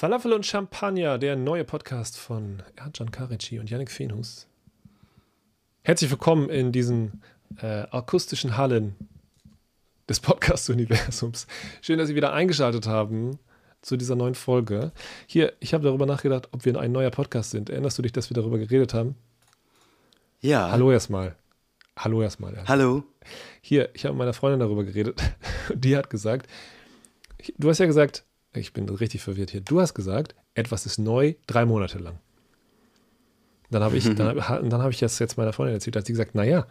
Falafel und Champagner, der neue Podcast von Ercan Karici und Yannick Fenus. Herzlich willkommen in diesen äh, akustischen Hallen des Podcast-Universums. Schön, dass Sie wieder eingeschaltet haben zu dieser neuen Folge. Hier, ich habe darüber nachgedacht, ob wir ein neuer Podcast sind. Erinnerst du dich, dass wir darüber geredet haben? Ja. Hallo erstmal. Hallo erstmal. Ja. Hallo. Hier, ich habe mit meiner Freundin darüber geredet. Die hat gesagt, du hast ja gesagt, ich bin richtig verwirrt hier. Du hast gesagt, etwas ist neu drei Monate lang. Dann habe ich, dann, dann habe ich das jetzt meiner Freundin erzählt, hat sie gesagt, naja,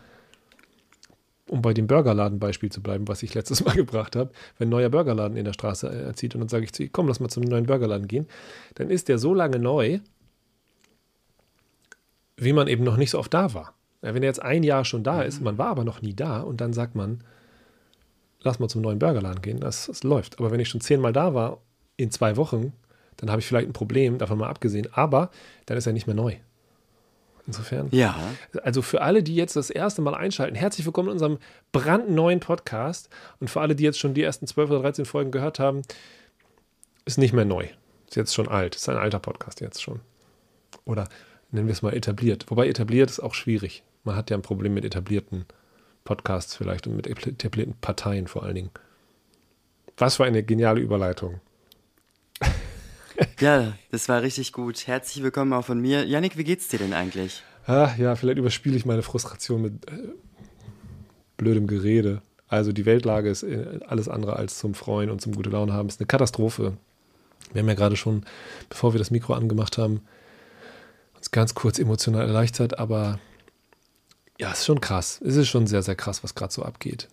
um bei dem Burgerladen-Beispiel zu bleiben, was ich letztes Mal gebracht habe, wenn ein neuer Burgerladen in der Straße erzieht und dann sage ich zu ihr, komm, lass mal zum neuen Burgerladen gehen, dann ist der so lange neu, wie man eben noch nicht so oft da war. Ja, wenn er jetzt ein Jahr schon da ist, man war aber noch nie da und dann sagt man, lass mal zum neuen Burgerladen gehen, das, das läuft. Aber wenn ich schon zehnmal da war in zwei Wochen, dann habe ich vielleicht ein Problem, davon mal abgesehen, aber dann ist er nicht mehr neu. Insofern. Ja. Also für alle, die jetzt das erste Mal einschalten, herzlich willkommen in unserem brandneuen Podcast. Und für alle, die jetzt schon die ersten 12 oder 13 Folgen gehört haben, ist nicht mehr neu. Ist jetzt schon alt. Ist ein alter Podcast jetzt schon. Oder nennen wir es mal etabliert. Wobei etabliert ist auch schwierig. Man hat ja ein Problem mit etablierten Podcasts vielleicht und mit etablierten Parteien vor allen Dingen. Was für eine geniale Überleitung. Ja, das war richtig gut. Herzlich willkommen auch von mir. Janik, wie geht's dir denn eigentlich? Ah, ja, vielleicht überspiele ich meine Frustration mit äh, blödem Gerede. Also die Weltlage ist äh, alles andere als zum Freuen und zum gute Laune haben. Es ist eine Katastrophe. Wir haben ja gerade schon, bevor wir das Mikro angemacht haben, uns ganz kurz emotional erleichtert, aber ja, es ist schon krass. Es ist schon sehr, sehr krass, was gerade so abgeht.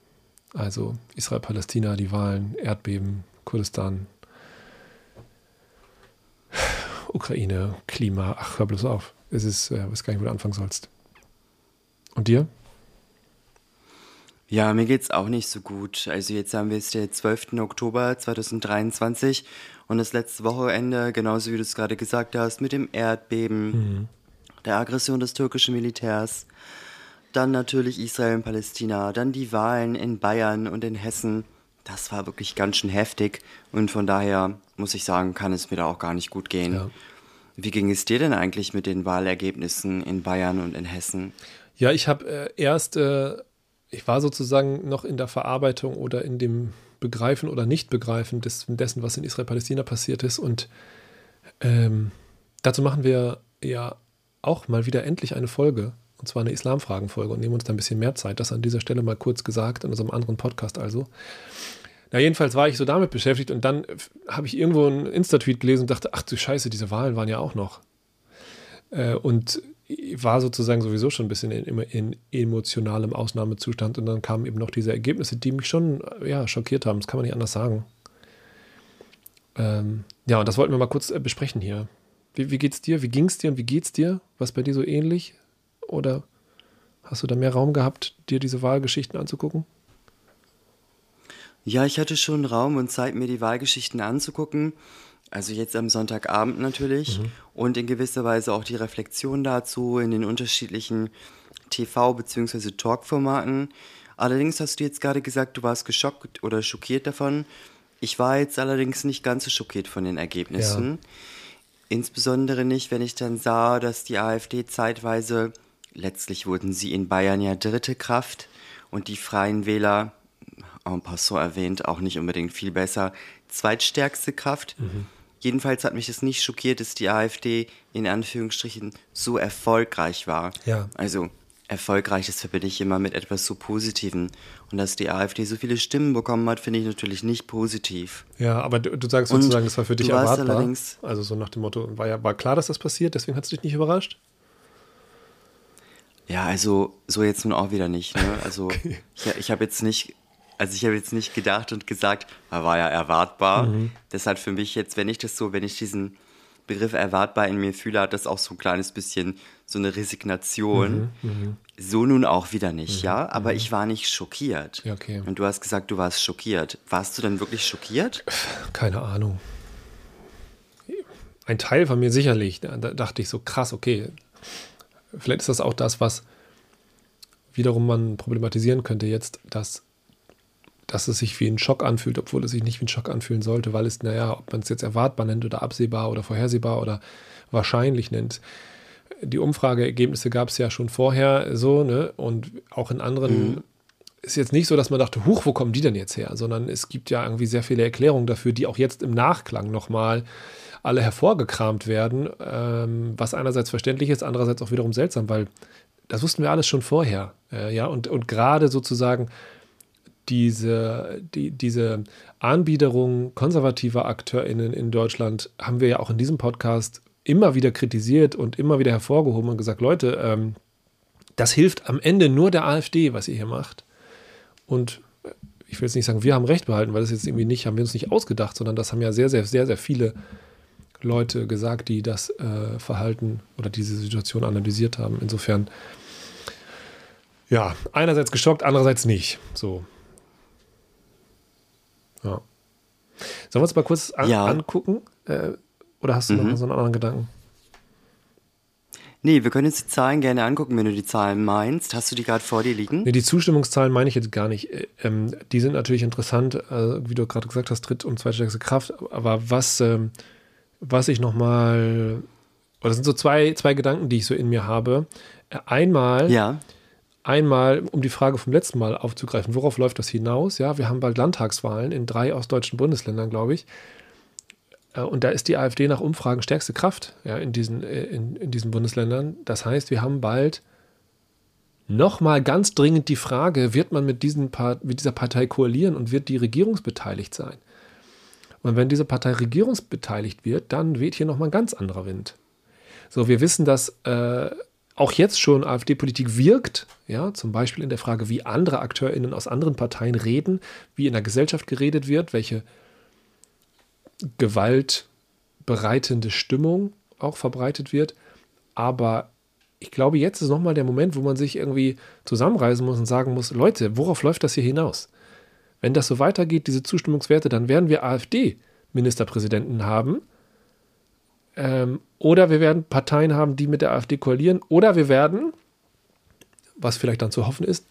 Also Israel, Palästina, die Wahlen, Erdbeben, Kurdistan, Ukraine, Klima, ach, hör bloß auf. Es ist, äh, weiß gar nicht, wo du anfangen sollst. Und dir? Ja, mir geht's auch nicht so gut. Also jetzt haben wir es der 12. Oktober 2023 und das letzte Wochenende, genauso wie du es gerade gesagt hast, mit dem Erdbeben, mhm. der Aggression des türkischen Militärs, dann natürlich Israel und Palästina, dann die Wahlen in Bayern und in Hessen. Das war wirklich ganz schön heftig und von daher muss ich sagen, kann es mir da auch gar nicht gut gehen. Ja. Wie ging es dir denn eigentlich mit den Wahlergebnissen in Bayern und in Hessen? Ja, ich habe äh, erst, äh, ich war sozusagen noch in der Verarbeitung oder in dem Begreifen oder Nicht-Begreifen des, dessen, was in Israel-Palästina passiert ist. Und ähm, dazu machen wir ja auch mal wieder endlich eine Folge, und zwar eine Islamfragen-Folge und nehmen uns da ein bisschen mehr Zeit. Das an dieser Stelle mal kurz gesagt, in unserem anderen Podcast also. Na, jedenfalls war ich so damit beschäftigt und dann habe ich irgendwo einen Insta-Tweet gelesen und dachte, ach du Scheiße, diese Wahlen waren ja auch noch. Äh, und war sozusagen sowieso schon ein bisschen in, in, emotionalem Ausnahmezustand und dann kamen eben noch diese Ergebnisse, die mich schon ja, schockiert haben. Das kann man nicht anders sagen. Ähm, ja, und das wollten wir mal kurz äh, besprechen hier. Wie, wie geht's dir? Wie ging's dir und wie geht's dir? Was bei dir so ähnlich? Oder hast du da mehr Raum gehabt, dir diese Wahlgeschichten anzugucken? Ja, ich hatte schon Raum und Zeit, mir die Wahlgeschichten anzugucken. Also jetzt am Sonntagabend natürlich mhm. und in gewisser Weise auch die Reflexion dazu in den unterschiedlichen TV- bzw. Talk-Formaten. Allerdings hast du jetzt gerade gesagt, du warst geschockt oder schockiert davon. Ich war jetzt allerdings nicht ganz so schockiert von den Ergebnissen. Ja. Insbesondere nicht, wenn ich dann sah, dass die AfD zeitweise, letztlich wurden sie in Bayern ja dritte Kraft und die Freien Wähler en passant erwähnt, auch nicht unbedingt viel besser. Zweitstärkste Kraft. Mhm. Jedenfalls hat mich das nicht schockiert, dass die AfD in Anführungsstrichen so erfolgreich war. Ja. Also erfolgreich, das verbinde ich immer mit etwas so Positiven. Und dass die AfD so viele Stimmen bekommen hat, finde ich natürlich nicht positiv. Ja, aber du, du sagst sozusagen, das war für dich erwartbar. Also so nach dem Motto, war ja war klar, dass das passiert, deswegen hat es dich nicht überrascht? Ja, also so jetzt nun auch wieder nicht. Ne? Also okay. ich, ich habe jetzt nicht also ich habe jetzt nicht gedacht und gesagt, er war ja erwartbar. Mhm. Deshalb für mich jetzt, wenn ich das so, wenn ich diesen Begriff erwartbar in mir fühle, hat das auch so ein kleines bisschen so eine Resignation. Mhm, mh. So nun auch wieder nicht, mhm, ja. Aber mhm. ich war nicht schockiert. Ja, okay. Und du hast gesagt, du warst schockiert. Warst du denn wirklich schockiert? Keine Ahnung. Ein Teil von mir sicherlich. Da dachte ich so krass, okay. Vielleicht ist das auch das, was wiederum man problematisieren könnte jetzt, dass dass es sich wie ein Schock anfühlt, obwohl es sich nicht wie ein Schock anfühlen sollte, weil es, naja, ob man es jetzt erwartbar nennt oder absehbar oder vorhersehbar oder wahrscheinlich nennt. Die Umfrageergebnisse gab es ja schon vorher so, ne? Und auch in anderen mhm. ist jetzt nicht so, dass man dachte, huch, wo kommen die denn jetzt her? Sondern es gibt ja irgendwie sehr viele Erklärungen dafür, die auch jetzt im Nachklang nochmal alle hervorgekramt werden, ähm, was einerseits verständlich ist, andererseits auch wiederum seltsam, weil das wussten wir alles schon vorher. Äh, ja, und, und gerade sozusagen diese, die, diese Anbiederung konservativer AkteurInnen in Deutschland haben wir ja auch in diesem Podcast immer wieder kritisiert und immer wieder hervorgehoben und gesagt, Leute, ähm, das hilft am Ende nur der AfD, was ihr hier macht. Und ich will jetzt nicht sagen, wir haben Recht behalten, weil das jetzt irgendwie nicht, haben wir uns nicht ausgedacht, sondern das haben ja sehr, sehr, sehr, sehr viele Leute gesagt, die das äh, Verhalten oder diese Situation analysiert haben. Insofern, ja, einerseits geschockt, andererseits nicht. So. Ja. Sollen wir uns mal kurz an, ja. angucken? Äh, oder hast du mhm. noch so einen anderen Gedanken? Nee, wir können uns die Zahlen gerne angucken, wenn du die Zahlen meinst. Hast du die gerade vor dir liegen? Nee, die Zustimmungszahlen meine ich jetzt gar nicht. Äh, ähm, die sind natürlich interessant, äh, wie du gerade gesagt hast, dritt- und zweitstärkste Kraft. Aber was, ähm, was ich nochmal, oder das sind so zwei, zwei Gedanken, die ich so in mir habe. Einmal, ja. einmal, um die Frage vom letzten Mal aufzugreifen, worauf läuft das hinaus? Ja, wir haben bald Landtagswahlen in drei ostdeutschen Bundesländern, glaube ich. Äh, und da ist die AfD nach Umfragen stärkste Kraft ja, in, diesen, äh, in, in diesen Bundesländern. Das heißt, wir haben bald nochmal ganz dringend die Frage, wird man mit, diesen mit dieser Partei koalieren und wird die regierungsbeteiligt sein? Und wenn diese Partei regierungsbeteiligt wird, dann weht hier nochmal ein ganz anderer Wind. So, wir wissen, dass äh, auch jetzt schon AfD-Politik wirkt, ja, zum Beispiel in der Frage, wie andere AkteurInnen aus anderen Parteien reden, wie in der Gesellschaft geredet wird, welche gewaltbereitende Stimmung auch verbreitet wird. Aber ich glaube, jetzt ist nochmal der Moment, wo man sich irgendwie zusammenreißen muss und sagen muss, Leute, worauf läuft das hier hinaus? Wenn das so weitergeht, diese Zustimmungswerte, dann werden wir AfD-Ministerpräsidenten haben. Ähm, oder wir werden Parteien haben, die mit der AfD koalieren. Oder wir werden, was vielleicht dann zu hoffen ist,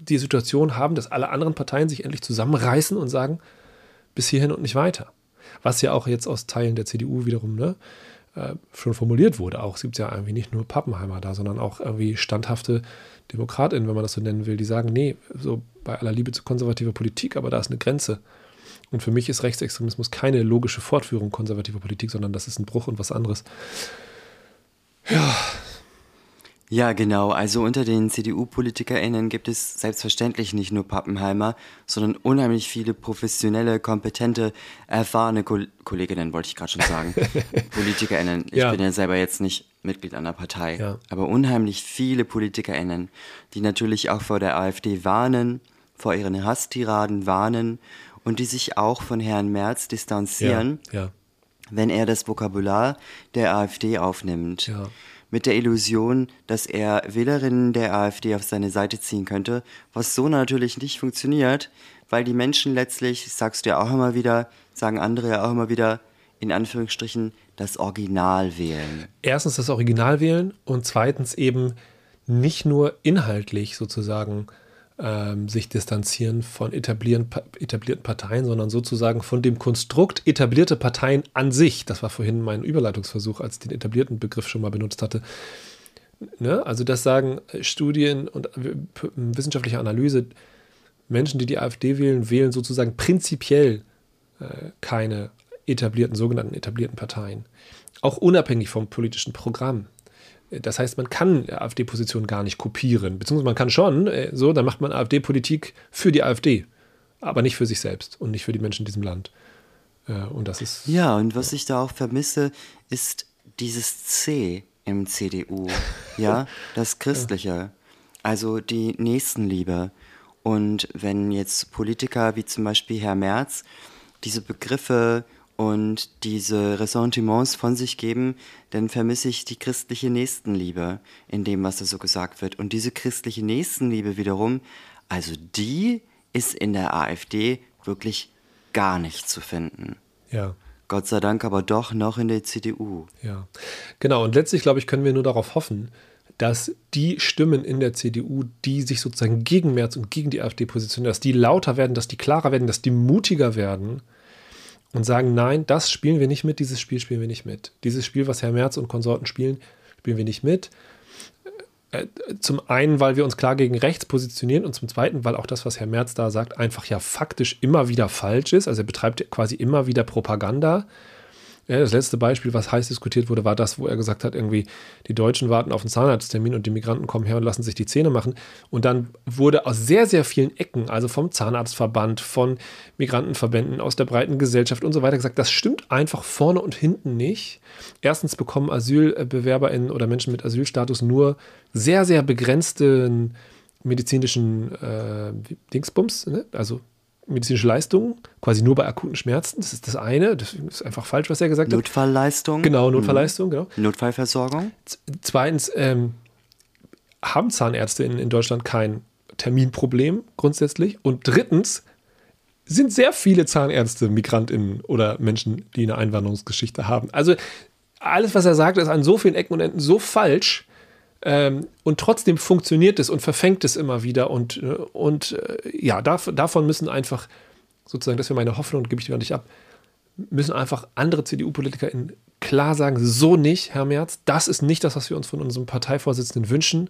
die Situation haben, dass alle anderen Parteien sich endlich zusammenreißen und sagen, bis hierhin und nicht weiter was ja auch jetzt aus Teilen der CDU wiederum ne, äh, schon formuliert wurde. Auch es gibt ja irgendwie nicht nur Pappenheimer da, sondern auch irgendwie standhafte DemokratInnen, wenn man das so nennen will, die sagen, nee, so bei aller Liebe zu konservativer Politik, aber da ist eine Grenze. Und für mich ist Rechtsextremismus keine logische Fortführung konservativer Politik, sondern das ist ein Bruch und was anderes. Ja, ja, genau. Also unter den CDU-PolitikerInnen gibt es selbstverständlich nicht nur Pappenheimer, sondern unheimlich viele professionelle, kompetente, erfahrene Ko Kolleginnen, wollte ich gerade schon sagen. PolitikerInnen. Ich ja. bin ja selber jetzt nicht Mitglied einer Partei, ja. aber unheimlich viele PolitikerInnen, die natürlich auch vor der AfD warnen, vor ihren Hasstiraden warnen und die sich auch von Herrn Merz distanzieren, ja. wenn er das Vokabular der AfD aufnimmt. Ja mit der Illusion, dass er Wählerinnen der AfD auf seine Seite ziehen könnte, was so natürlich nicht funktioniert, weil die Menschen letztlich, sagst du ja auch immer wieder, sagen andere ja auch immer wieder, in Anführungsstrichen das Original wählen. Erstens das Original wählen und zweitens eben nicht nur inhaltlich sozusagen ähm, sich distanzieren von etablierten, etablierten Parteien, sondern sozusagen von dem Konstrukt etablierte Parteien an sich. Das war vorhin mein Überleitungsversuch, als ich den etablierten Begriff schon mal benutzt hatte. Ne? Also das sagen äh, Studien und äh, wissenschaftliche Analyse, Menschen, die die AfD wählen, wählen sozusagen prinzipiell äh, keine etablierten, sogenannten etablierten Parteien. Auch unabhängig vom politischen Programm. Das heißt, man kann AfD-Position gar nicht kopieren, beziehungsweise man kann schon, äh, so, dann macht man AfD-Politik für die AfD, aber nicht für sich selbst und nicht für die Menschen in diesem Land. Äh, und das ist. Ja, und was ich da auch vermisse, ist dieses C im CDU, ja, das Christliche, also die Nächstenliebe. Und wenn jetzt Politiker wie zum Beispiel Herr Merz diese Begriffe und diese Ressentiments von sich geben, dann vermisse ich die christliche Nächstenliebe in dem, was da so gesagt wird. Und diese christliche Nächstenliebe wiederum, also die ist in der AfD wirklich gar nicht zu finden. Ja. Gott sei Dank aber doch noch in der CDU. Ja, genau. Und letztlich, glaube ich, können wir nur darauf hoffen, dass die Stimmen in der CDU, die sich sozusagen gegen Merz und gegen die AfD positionieren, dass die lauter werden, dass die klarer werden, dass die mutiger werden und sagen, nein, das spielen wir nicht mit, dieses Spiel spielen wir nicht mit. Dieses Spiel, was Herr Merz und Konsorten spielen, spielen wir nicht mit. Äh, zum einen, weil wir uns klar gegen rechts positionieren und zum zweiten, weil auch das, was Herr Merz da sagt, einfach ja faktisch immer wieder falsch ist. Also er betreibt quasi immer wieder Propaganda. Das letzte Beispiel, was heiß diskutiert wurde, war das, wo er gesagt hat, irgendwie, die Deutschen warten auf einen Zahnarzttermin und die Migranten kommen her und lassen sich die Zähne machen. Und dann wurde aus sehr, sehr vielen Ecken, also vom Zahnarztverband, von Migrantenverbänden, aus der breiten Gesellschaft und so weiter gesagt, das stimmt einfach vorne und hinten nicht. Erstens bekommen AsylbewerberInnen oder Menschen mit Asylstatus nur sehr, sehr begrenzten medizinischen äh, Dingsbums, ne? also medizinische Leistungen, quasi nur bei akuten Schmerzen. Das ist das eine. Das ist einfach falsch, was er gesagt Notfallleistung. hat. Genau, Notfallleistung, mhm. genau. Notfallversorgung. zweitens ähm, haben Zahnärzte in, in Deutschland kein Terminproblem grundsätzlich. Und drittens sind sehr viele Zahnärzte MigrantInnen oder Menschen, die eine Einwanderungsgeschichte haben. Also alles, was er sagt, ist an so vielen Ecken und Enden so falsch, ähm, und trotzdem funktioniert es und verfängt es immer wieder. Und, äh, und äh, ja, dav davon müssen einfach, sozusagen, das wäre meine Hoffnung, gebe ich dir nicht ab, müssen einfach andere CDU-PolitikerInnen klar sagen, so nicht, Herr Merz, das ist nicht das, was wir uns von unserem Parteivorsitzenden wünschen.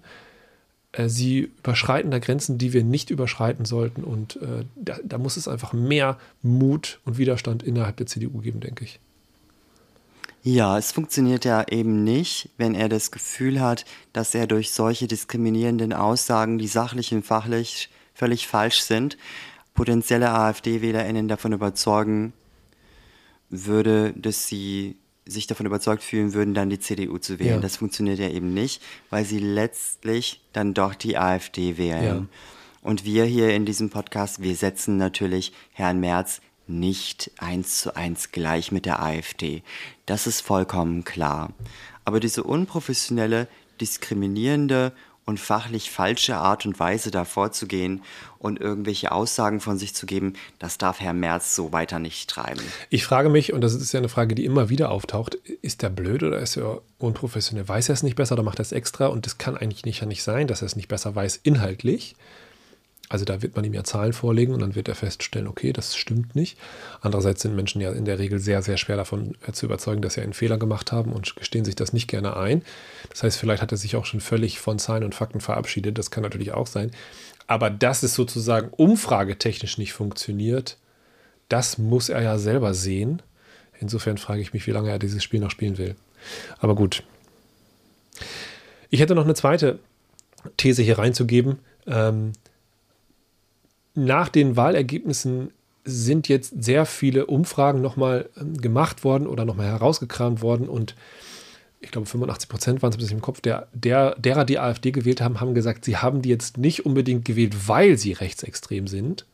Äh, sie überschreiten da Grenzen, die wir nicht überschreiten sollten. Und äh, da, da muss es einfach mehr Mut und Widerstand innerhalb der CDU geben, denke ich. Ja, es funktioniert ja eben nicht, wenn er das Gefühl hat, dass er durch solche diskriminierenden Aussagen, die sachlich und fachlich völlig falsch sind, potenzielle AfD-WählerInnen davon überzeugen würde, dass sie sich davon überzeugt fühlen würden, dann die CDU zu wählen. Ja. Das funktioniert ja eben nicht, weil sie letztlich dann doch die AfD wählen. Ja. Und wir hier in diesem Podcast, wir setzen natürlich Herrn Merz nicht eins zu eins gleich mit der AfD. Das ist vollkommen klar. Aber diese unprofessionelle, diskriminierende und fachlich falsche Art und Weise da vorzugehen und irgendwelche Aussagen von sich zu geben, das darf Herr Merz so weiter nicht treiben. Ich frage mich, und das ist ja eine Frage, die immer wieder auftaucht, ist der blöd oder ist er unprofessionell? Weiß er es nicht besser oder macht er es extra? Und das kann eigentlich nicht, ja nicht sein, dass er es nicht besser weiß inhaltlich. Also da wird man ihm ja Zahlen vorlegen und dann wird er feststellen, okay, das stimmt nicht. Andererseits sind Menschen ja in der Regel sehr, sehr schwer davon äh, zu überzeugen, dass sie einen Fehler gemacht haben und gestehen sich das nicht gerne ein. Das heißt, vielleicht hat er sich auch schon völlig von Zahlen und Fakten verabschiedet. Das kann natürlich auch sein. Aber dass es sozusagen umfragetechnisch nicht funktioniert, das muss er ja selber sehen. Insofern frage ich mich, wie lange er dieses Spiel noch spielen will. Aber gut. Ich hätte noch eine zweite These hier reinzugeben. Ähm, nach den Wahlergebnissen sind jetzt sehr viele Umfragen nochmal ähm, gemacht worden oder nochmal herausgekramt worden und ich glaube 85 Prozent waren es bis im Kopf, der, der, derer, die AfD gewählt haben, haben gesagt, sie haben die jetzt nicht unbedingt gewählt, weil sie rechtsextrem sind,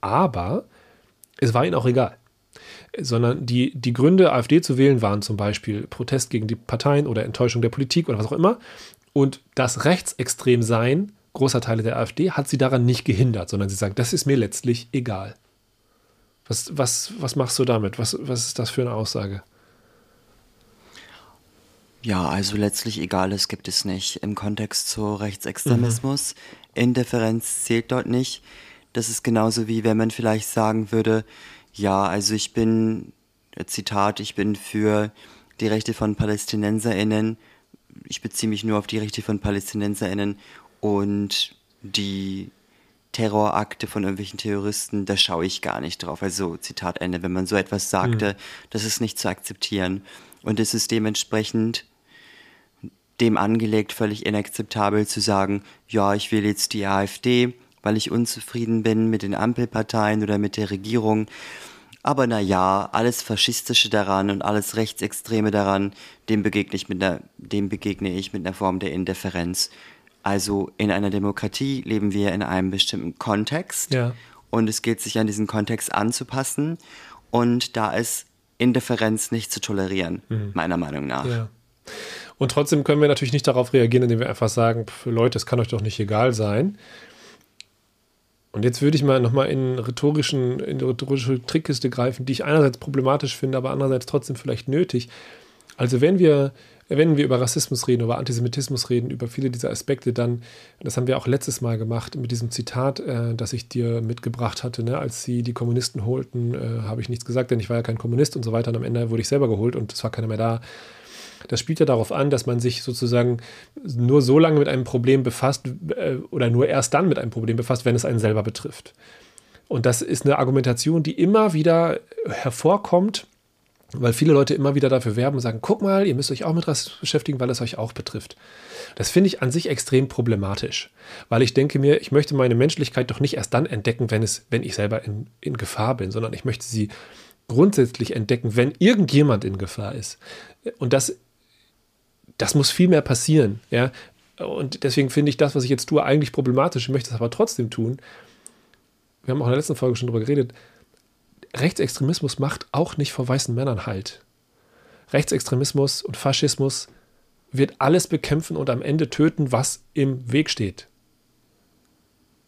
aber es war ihnen auch egal. Sondern die, die Gründe, AfD zu wählen, waren zum Beispiel Protest gegen die Parteien oder Enttäuschung der Politik oder was auch immer. Und das Rechtsextremsein großer Teile der AfD hat sie daran nicht gehindert, sondern sie sagen, das ist mir letztlich egal. Was, was, was machst du damit? Was, was ist das für eine Aussage? Ja, also letztlich Egales gibt es nicht im Kontext zu Rechtsextremismus. Mhm. Indifferenz zählt dort nicht. Das ist genauso wie wenn man vielleicht sagen würde, ja, also ich bin, Zitat, ich bin für die Rechte von PalästinenserInnen, ich beziehe mich nur auf die Rechte von PalästinenserInnen und die Terrorakte von irgendwelchen Terroristen, da schaue ich gar nicht drauf. Also Zitat Ende, wenn man so etwas sagte, mhm. das ist nicht zu akzeptieren. Und es ist dementsprechend dem angelegt, völlig inakzeptabel zu sagen, ja, ich will jetzt die AfD, weil ich unzufrieden bin mit den Ampelparteien oder mit der Regierung. Aber na ja, alles Faschistische daran und alles Rechtsextreme daran, dem begegne ich mit einer, dem begegne ich mit einer Form der Indifferenz. Also in einer Demokratie leben wir in einem bestimmten Kontext ja. und es gilt sich an diesen Kontext anzupassen und da ist Indifferenz nicht zu tolerieren, mhm. meiner Meinung nach. Ja. Und trotzdem können wir natürlich nicht darauf reagieren, indem wir einfach sagen, Leute, es kann euch doch nicht egal sein. Und jetzt würde ich mal nochmal in, rhetorischen, in die rhetorische Trickkiste greifen, die ich einerseits problematisch finde, aber andererseits trotzdem vielleicht nötig. Also wenn wir, wenn wir über Rassismus reden, über Antisemitismus reden, über viele dieser Aspekte, dann, das haben wir auch letztes Mal gemacht mit diesem Zitat, äh, das ich dir mitgebracht hatte, ne? als sie die Kommunisten holten, äh, habe ich nichts gesagt, denn ich war ja kein Kommunist und so weiter. Und am Ende wurde ich selber geholt und es war keiner mehr da. Das spielt ja darauf an, dass man sich sozusagen nur so lange mit einem Problem befasst äh, oder nur erst dann mit einem Problem befasst, wenn es einen selber betrifft. Und das ist eine Argumentation, die immer wieder hervorkommt, weil viele Leute immer wieder dafür werben und sagen, guck mal, ihr müsst euch auch mit Rassismus beschäftigen, weil es euch auch betrifft. Das finde ich an sich extrem problematisch, weil ich denke mir, ich möchte meine Menschlichkeit doch nicht erst dann entdecken, wenn, es, wenn ich selber in, in Gefahr bin, sondern ich möchte sie grundsätzlich entdecken, wenn irgendjemand in Gefahr ist. Und das, das muss viel mehr passieren. Ja? Und deswegen finde ich das, was ich jetzt tue, eigentlich problematisch. Ich möchte es aber trotzdem tun, wir haben auch in der letzten Folge schon darüber geredet, Rechtsextremismus macht auch nicht vor weißen Männern Halt. Rechtsextremismus und Faschismus wird alles bekämpfen und am Ende töten, was im Weg steht.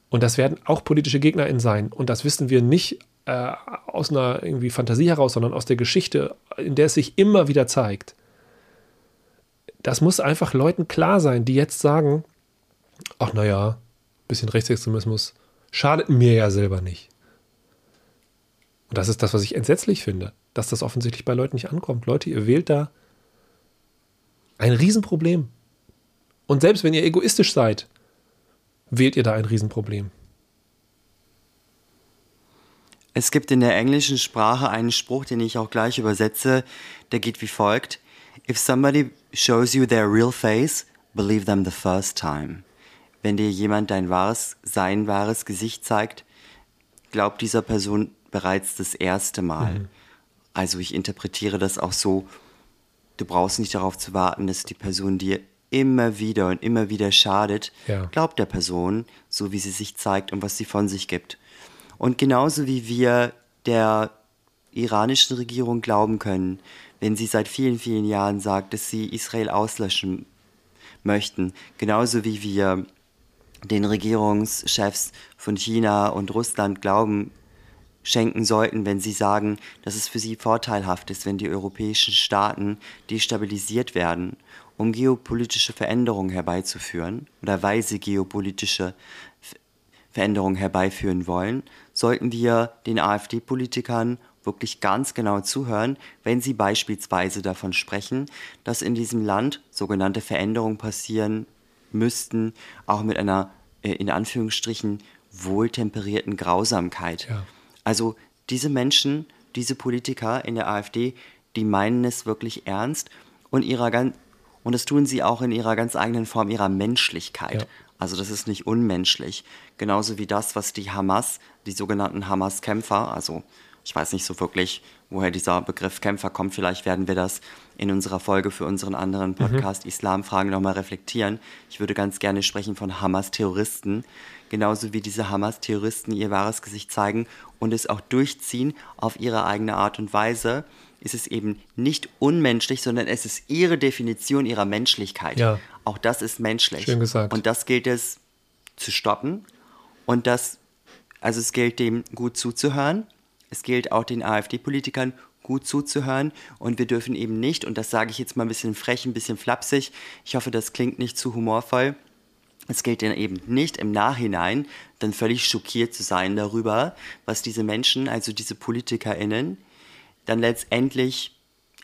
Und das werden auch politische GegnerInnen sein. Und das wissen wir nicht äh, aus einer irgendwie Fantasie heraus, sondern aus der Geschichte, in der es sich immer wieder zeigt. Das muss einfach Leuten klar sein, die jetzt sagen, ach naja, bisschen Rechtsextremismus, schadet mir ja selber nicht. Und das ist das, was ich entsetzlich finde, dass das offensichtlich bei Leuten nicht ankommt. Leute, ihr wählt da ein Riesenproblem. Und selbst wenn ihr egoistisch seid, wählt ihr da ein Riesenproblem. Es gibt in der englischen Sprache einen Spruch, den ich auch gleich übersetze, der geht wie folgt. If somebody shows you their real face, believe them the first time wenn dir jemand dein wahres, sein wahres Gesicht zeigt, glaubt dieser Person bereits das erste Mal. Mhm. Also ich interpretiere das auch so, du brauchst nicht darauf zu warten, dass die Person dir immer wieder und immer wieder schadet. Ja. Glaubt der Person, so wie sie sich zeigt und was sie von sich gibt. Und genauso wie wir der iranischen Regierung glauben können, wenn sie seit vielen, vielen Jahren sagt, dass sie Israel auslöschen möchten, genauso wie wir den Regierungschefs von China und Russland Glauben schenken sollten, wenn sie sagen, dass es für sie vorteilhaft ist, wenn die europäischen Staaten destabilisiert werden, um geopolitische Veränderungen herbeizuführen oder weil sie geopolitische Veränderungen herbeiführen wollen, sollten wir den AfD-Politikern wirklich ganz genau zuhören, wenn sie beispielsweise davon sprechen, dass in diesem Land sogenannte Veränderungen passieren müssten, auch mit einer äh, in Anführungsstrichen wohltemperierten Grausamkeit. Ja. Also diese Menschen, diese Politiker in der AfD, die meinen es wirklich ernst und ihrer ganz und das tun sie auch in ihrer ganz eigenen Form ihrer Menschlichkeit. Ja. Also das ist nicht unmenschlich. Genauso wie das, was die Hamas, die sogenannten Hamas-Kämpfer, also ich weiß nicht so wirklich, woher dieser Begriff Kämpfer kommt. Vielleicht werden wir das in unserer Folge für unseren anderen mhm. Podcast mhm. Islamfragen nochmal reflektieren. Ich würde ganz gerne sprechen von Hamas-Terroristen, genauso wie diese Hamas-Terroristen ihr wahres Gesicht zeigen und es auch durchziehen auf ihre eigene Art und Weise. Ist es eben nicht unmenschlich, sondern es ist ihre Definition ihrer Menschlichkeit. Ja. Auch das ist menschlich. Schön gesagt. Und das gilt es zu stoppen. Und das, also es gilt dem gut zuzuhören es gilt auch den AfD-Politikern gut zuzuhören. Und wir dürfen eben nicht, und das sage ich jetzt mal ein bisschen frech, ein bisschen flapsig, ich hoffe, das klingt nicht zu humorvoll, es gilt dann eben nicht im Nachhinein dann völlig schockiert zu sein darüber, was diese Menschen, also diese PolitikerInnen, dann letztendlich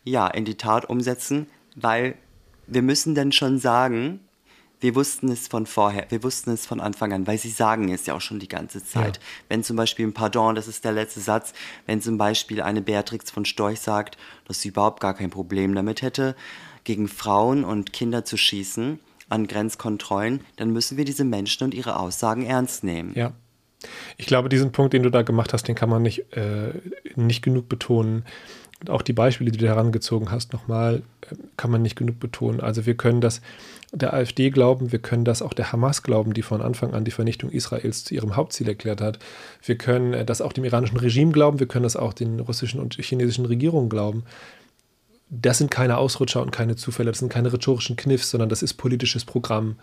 ja in die Tat umsetzen, weil wir müssen dann schon sagen, wir wussten es von vorher, wir wussten es von Anfang an, weil sie sagen es ja auch schon die ganze Zeit. Ja. Wenn zum Beispiel ein Pardon, das ist der letzte Satz, wenn zum Beispiel eine Beatrix von Storch sagt, dass sie überhaupt gar kein Problem damit hätte, gegen Frauen und Kinder zu schießen an Grenzkontrollen, dann müssen wir diese Menschen und ihre Aussagen ernst nehmen. Ja. Ich glaube, diesen Punkt, den du da gemacht hast, den kann man nicht, äh, nicht genug betonen. Und auch die Beispiele, die du herangezogen hast, nochmal, kann man nicht genug betonen. Also wir können das der AfD glauben, wir können das auch der Hamas glauben, die von Anfang an die Vernichtung Israels zu ihrem Hauptziel erklärt hat. Wir können äh, das auch dem iranischen Regime glauben, wir können das auch den russischen und chinesischen Regierungen glauben. Das sind keine Ausrutscher und keine Zufälle, das sind keine rhetorischen Kniffs, sondern das ist politisches Programm,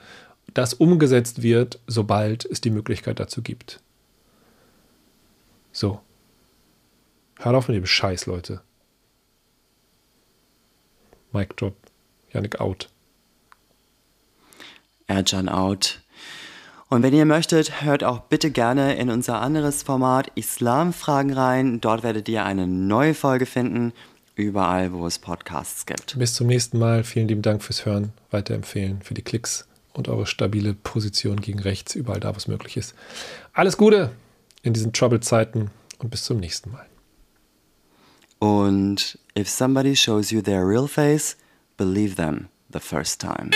das umgesetzt wird, sobald es die Möglichkeit dazu gibt. So. Hört auf mit dem Scheiß, Leute. Mic Drop. Yannick out. Erjan out. Und wenn ihr möchtet, hört auch bitte gerne in unser anderes Format Islamfragen rein. Dort werdet ihr eine neue Folge finden, überall, wo es Podcasts gibt. Bis zum nächsten Mal. Vielen lieben Dank fürs Hören, weiterempfehlen, für die Klicks und eure stabile Position gegen rechts, überall da, wo es möglich ist. Alles Gute in diesen Trouble-Zeiten und bis zum nächsten Mal. Und if somebody shows you their real face, believe them the first time.